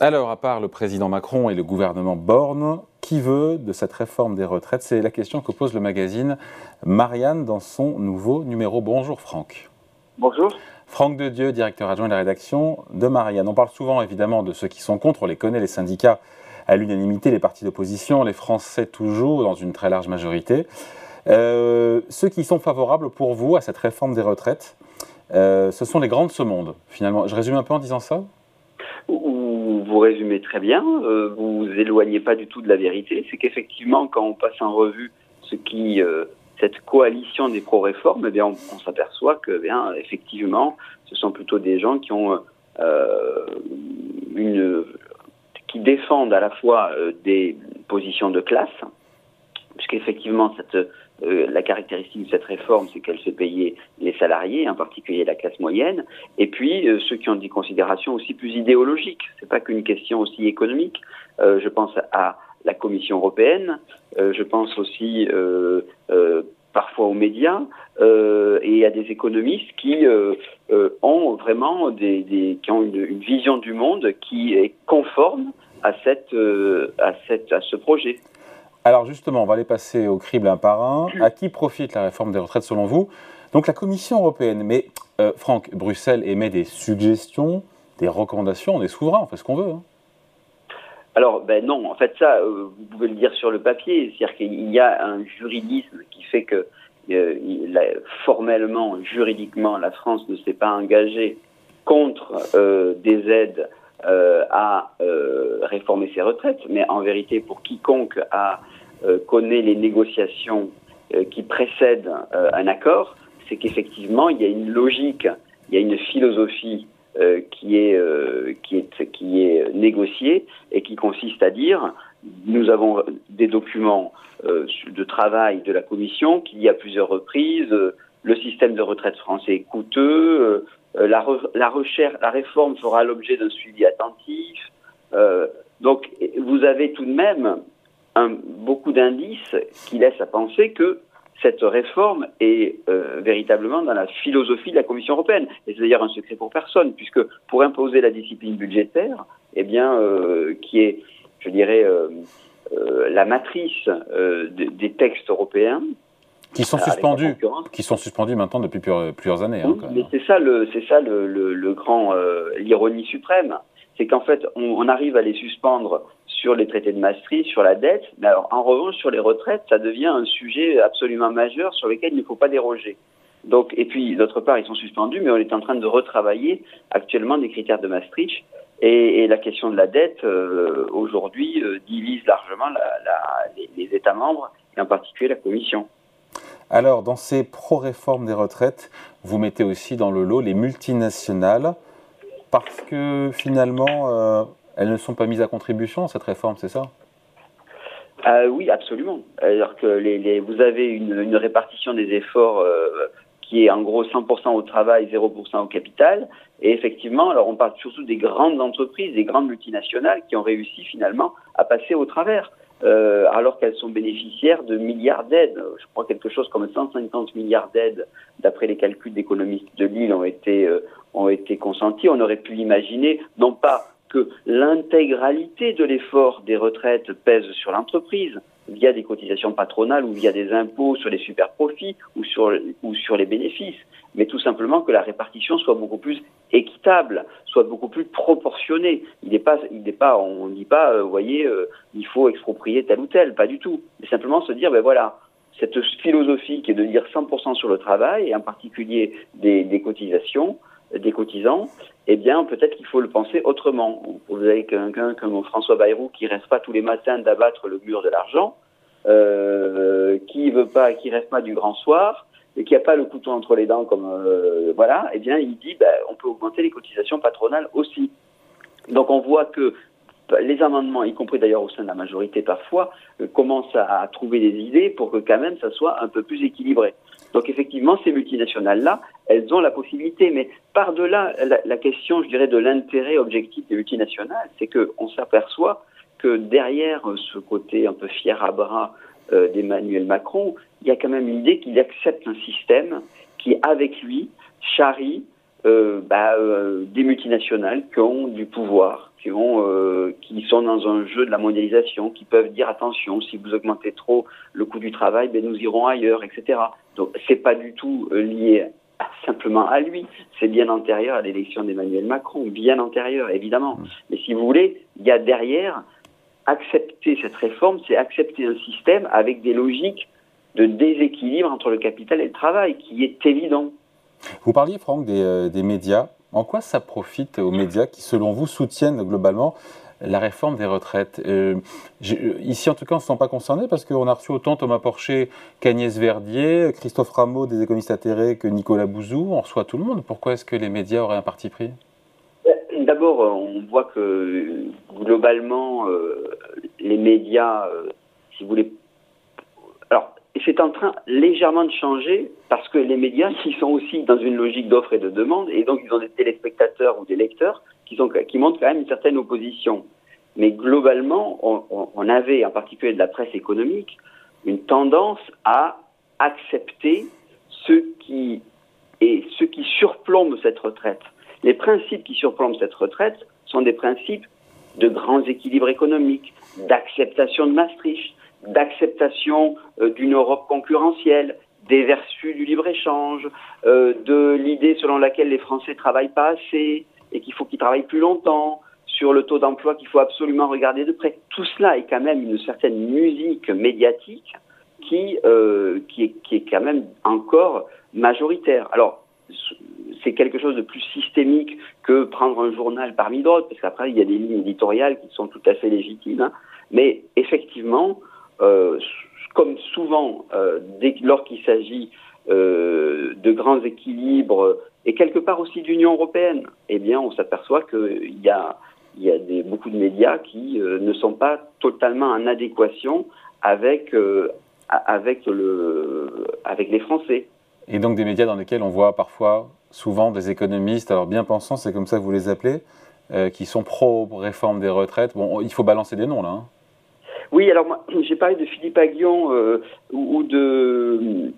Alors, à part le président Macron et le gouvernement Borne, qui veut de cette réforme des retraites? C'est la question que pose le magazine Marianne dans son nouveau numéro. Bonjour Franck. Bonjour. Franck de Dieu, directeur adjoint de la rédaction de Marianne. On parle souvent évidemment de ceux qui sont contre, on les connaît, les syndicats à l'unanimité, les partis d'opposition, les Français toujours dans une très large majorité. Euh, ceux qui sont favorables pour vous à cette réforme des retraites, euh, ce sont les grands de ce monde, finalement. Je résume un peu en disant ça? Vous résumez très bien, euh, vous vous éloignez pas du tout de la vérité. C'est qu'effectivement, quand on passe en revue ce qui, euh, cette coalition des pro-réformes, eh on, s'aperçoit que, eh bien, effectivement, ce sont plutôt des gens qui ont euh, une, qui défendent à la fois des positions de classe, puisqu'effectivement, cette euh, la caractéristique de cette réforme, c'est qu'elle fait payer les salariés, en particulier la classe moyenne, et puis euh, ceux qui ont des considérations aussi plus idéologiques. C'est pas qu'une question aussi économique. Euh, je pense à la Commission européenne, je pense aussi parfois aux médias et à des économistes qui ont vraiment des, qui ont une, vision du monde qui est conforme à cette à cette à ce projet. Alors justement, on va aller passer au crible un par un. À qui profite la réforme des retraites selon vous? Donc la Commission européenne, mais euh, Franck, Bruxelles émet des suggestions, des recommandations, on est souverain, on fait ce qu'on veut. Hein. Alors, ben non, en fait, ça, euh, vous pouvez le dire sur le papier, c'est-à-dire qu'il y a un juridisme qui fait que euh, formellement, juridiquement, la France ne s'est pas engagée contre des aides à réformer ses retraites, mais en vérité, pour quiconque a connaît les négociations euh, qui précèdent euh, un accord, c'est qu'effectivement, il y a une logique, il y a une philosophie qui est, qui, est, qui est négociée et qui consiste à dire nous avons des documents de travail de la Commission qui à plusieurs reprises le système de retraite français est coûteux, la, recherche, la réforme fera l'objet d'un suivi attentif. donc vous avez tout de même un, beaucoup d'indices qui laissent à penser que cette réforme est euh, véritablement dans la philosophie de la Commission européenne. Et c'est d'ailleurs un secret pour personne, puisque pour imposer la discipline budgétaire, eh bien, euh, qui est, je dirais, euh, la matrice des textes européens, qui sont suspendus, qui sont suspendus maintenant depuis plusieurs, années. Hein, mais c'est ça le, c'est ça le, le grand, l'ironie suprême, c'est qu'en fait, on, on, arrive à les suspendre sur les traités de Maastricht, sur la dette. Mais alors, en revanche, sur les retraites, ça devient un sujet absolument majeur sur lequel il ne faut pas déroger. Donc, et puis, d'autre part, ils sont suspendus, mais on est en train de retravailler actuellement des critères de Maastricht. Et, la question de la dette, euh, aujourd'hui, euh, divise largement les, États membres, et en particulier la Commission. Alors, dans ces pro-réformes des retraites, vous mettez aussi dans le lot les multinationales, parce que finalement, euh, elles ne sont pas mises à contribution, cette réforme, c'est ça? Euh, Oui, absolument. Alors que vous avez une, répartition des efforts euh, qui est en gros 100% au travail, 0% au capital. Et effectivement, alors on parle surtout des grandes entreprises, des grandes multinationales qui ont réussi finalement à passer au travers. Euh, alors qu'elles sont bénéficiaires de milliards d'aides. Je crois quelque chose comme 150 milliards d'aides, d'après les calculs d'économistes de Lille, ont été, ont été consentis. On aurait pu imaginer, non pas que l'intégralité de l'effort des retraites pèse sur l'entreprise via des cotisations patronales ou via des impôts sur les super profits ou sur, ou sur les bénéfices, mais tout simplement que la répartition soit beaucoup plus équitable, soit beaucoup plus proportionnée. Il n'est pas, il n'est pas, on ne dit pas, euh, vous voyez, euh, il faut exproprier tel ou tel, pas du tout. Mais simplement se dire, ben voilà, cette philosophie qui est de dire 100% sur le travail et en particulier des cotisations, des cotisants, eh bien, peut-être qu'il faut le penser autrement. Vous avez quelqu'un comme François Bayrou qui reste pas tous les matins d'abattre le mur de l'argent, euh, qui veut pas, qui reste pas du grand soir, et qui a pas le couteau entre les dents comme euh, voilà. Eh bien, il dit, ben, on peut augmenter les cotisations patronales aussi. Donc, on voit que les amendements, y compris d'ailleurs au sein de la majorité parfois, euh, commencent à, trouver des idées pour que quand même ça soit un peu plus équilibré. Donc effectivement, ces multinationales-là, elles ont la possibilité, mais par-delà la, question, je dirais, de l'intérêt objectif des multinationales, c'est qu'on s'aperçoit que derrière ce côté un peu fier à bras euh, d'Emmanuel Macron, il y a quand même l'idée qu'il accepte un système qui, avec lui, charrie bah, des multinationales qui ont du pouvoir, qui, ont, qui sont dans un jeu de la mondialisation, qui peuvent dire attention, si vous augmentez trop le coût du travail, ben, nous irons ailleurs, etc. Donc c'est pas du tout lié simplement à lui. C'est bien antérieur à l'élection d'Emmanuel Macron, bien antérieur, évidemment. Mmh. Mais si vous voulez, il y a derrière, accepter cette réforme, c'est accepter un système avec des logiques de déséquilibre entre le capital et le travail, qui est évident. Vous parliez, Franck, des, euh, des médias. En quoi ça profite aux médias qui, selon vous, soutiennent globalement la réforme des retraites? Euh, euh, ici, en tout cas, on ne se sent pas concerné parce qu'on a reçu autant Thomas Porcher qu'Agnès Verdier, Christophe Rameau des économistes atterrés que Nicolas Bouzou. On reçoit tout le monde. Pourquoi est-ce que les médias auraient un parti pris? D'abord, on voit que globalement, euh, les médias, si vous voulez. Alors, c'est en train légèrement de changer parce que les médias, ils sont aussi dans une logique d'offre et de demande et donc ils ont des téléspectateurs ou des lecteurs qui, montrent quand même une certaine opposition. Mais globalement, on, avait, en particulier de la presse économique, une tendance à accepter ce qui est ce qui surplombe cette retraite. Les principes qui surplombent cette retraite sont des principes de grands équilibres économiques, d'acceptation de Maastricht, d'acceptation euh, d'une Europe concurrentielle, des vertus du libre-échange, euh, de l'idée selon laquelle les Français travaillent pas assez, et qu'il faut qu'ils travaillent plus longtemps, sur le taux d'emploi qu'il faut absolument regarder de près. Tout cela est quand même une certaine musique médiatique qui, euh, qui, est, qui est quand même encore majoritaire. Alors, c'est quelque chose de plus systémique que prendre un journal parmi d'autres, parce qu'après, il y a des lignes éditoriales qui sont tout à fait légitimes. Hein. Mais effectivement, comme souvent, euh, dès lors qu'il s'agit euh, de grands équilibres et quelque part aussi d'Union européenne, eh bien, on s'aperçoit qu'il y a, beaucoup de médias qui euh, ne sont pas totalement en adéquation avec, euh, avec, le, avec les Français. Et donc des médias dans lesquels on voit parfois, souvent, des économistes, alors bien pensants, c'est comme ça que vous les appelez, euh, qui sont pro-réforme des retraites. Bon, il faut balancer des noms là. Hein. Oui, alors moi, j'ai parlé de Philippe Aguillon ou de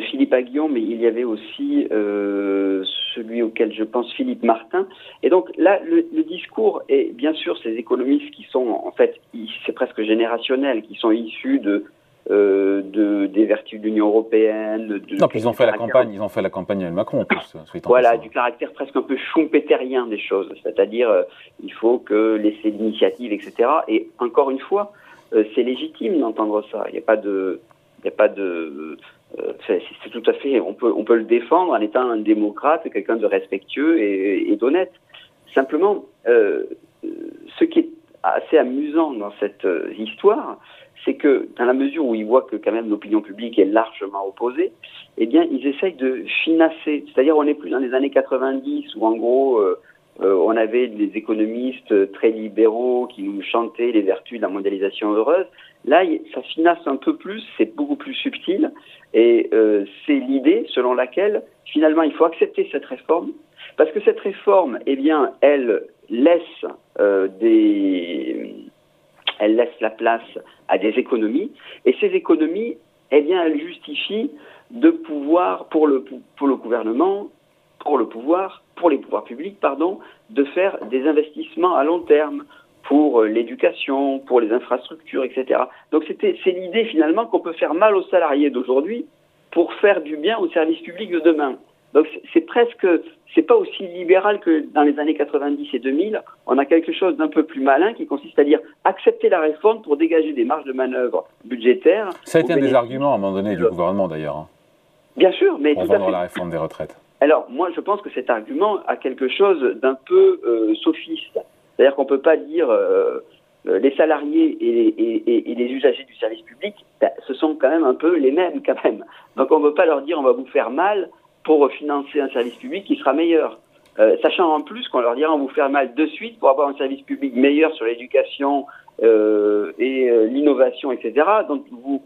Philippe Aguillon, mais il y avait aussi euh, celui auquel je pense, Philippe Martin. Et donc là, le, discours est bien sûr ces économistes qui sont en fait, c'est presque générationnel, qui sont issus de, euh, de des vertus de l'Union européenne. De, non, puis ils ont fait la campagne, ils ont fait la campagne avec Macron en plus. Voilà, du caractère presque un peu schumpeterien des choses, c'est-à-dire euh, il faut que laisser l'initiative, etc. Et encore une fois, c'est légitime d'entendre ça. Il n'y a pas de, il n'y a pas de euh, c'est tout à fait, on peut, on peut le défendre en étant un démocrate, quelqu'un de respectueux et, d'honnête. Simplement, euh, ce qui est assez amusant dans cette euh, histoire, c'est que dans la mesure où ils voient que quand même l'opinion publique est largement opposée, eh bien, ils essayent de financer. C'est-à-dire, on n'est plus dans les années 90 où en gros, on avait des économistes très libéraux qui nous chantaient les vertus de la mondialisation heureuse. Là, ça finance un peu plus, c'est beaucoup plus subtil, et euh, c'est l'idée selon laquelle finalement il faut accepter cette réforme, parce que cette réforme, eh bien, elle laisse euh, des, elle laisse la place à des économies, et ces économies, eh bien, elles justifient de pouvoir pour le pour le gouvernement, pour le pouvoir, pour les pouvoirs publics, pardon, de faire des investissements à long terme pour euh, l'éducation, pour les infrastructures, etc. Donc c'est l'idée finalement qu'on peut faire mal aux salariés d'aujourd'hui pour faire du bien au service public de demain. Donc c'est presque, c'est pas aussi libéral que dans les années 90 et 2000. On a quelque chose d'un peu plus malin qui consiste à dire accepter la réforme pour dégager des marges de manœuvre budgétaires. Ça a été un des arguments à un moment donné du gouvernement d'ailleurs. Hein. Bien sûr, mais tout à fait. la réforme des retraites. Alors moi je pense que cet argument a quelque chose d'un peu euh, sophiste. C'est-à-dire qu'on ne peut pas dire euh, euh, les salariés et, les usagers du service public, ben, ce sont quand même un peu les mêmes quand même. Donc on ne peut pas leur dire on va vous faire mal pour financer un service public qui sera meilleur. Euh, sachant en plus qu'on leur dira on vous faire mal de suite pour avoir un service public meilleur sur l'éducation et l'innovation, etc. Donc vous,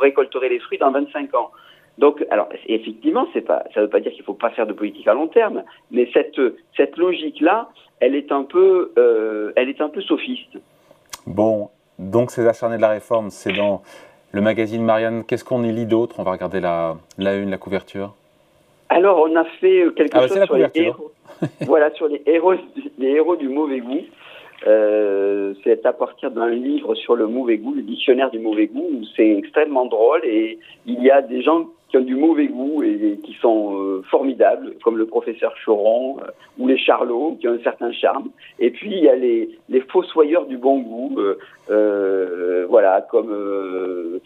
récolterez les fruits dans 25 ans. Donc, alors, effectivement, ça ne veut pas dire qu'il ne faut pas faire de politique à long terme, mais cette, cette logique-là, elle est un peu, euh, elle est un peu sophiste. Bon, donc ces acharnés de la réforme, c'est dans le magazine Marianne. Qu'est-ce qu'on y lit d'autre? On va regarder la une, la couverture. Alors, on a fait quelque ah, bah, chose sur les héros. voilà, sur les héros, les héros du mauvais goût. Euh, c'est à partir d'un livre sur le mauvais goût, le dictionnaire du mauvais goût, où c'est extrêmement drôle et il y a des gens qui ont du mauvais goût et, qui sont euh, formidables, comme le professeur Choron euh, ou les Charlots, qui ont un certain charme. Et puis il y a les, les fossoyeurs du bon goût, voilà, comme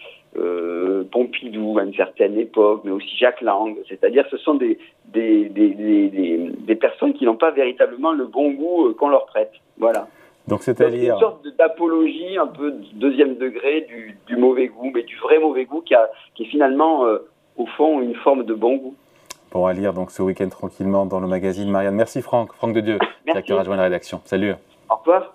Pompidou à une certaine époque, mais aussi Jacques Lang. C'est-à-dire, ce sont des des, des, des, des personnes qui n'ont pas véritablement le bon goût qu'on leur prête. Voilà. Donc c'est-à-dire... une sorte d'apologie un peu deuxième degré du, mauvais goût, mais du vrai mauvais goût qui, a, qui est finalement, euh, au fond, une forme de bon goût. Pour à lire donc ce week-end tranquillement dans le magazine Marianne. Merci Franck, Franck de Dieu, directeur adjoint de la rédaction. Salut. Au revoir.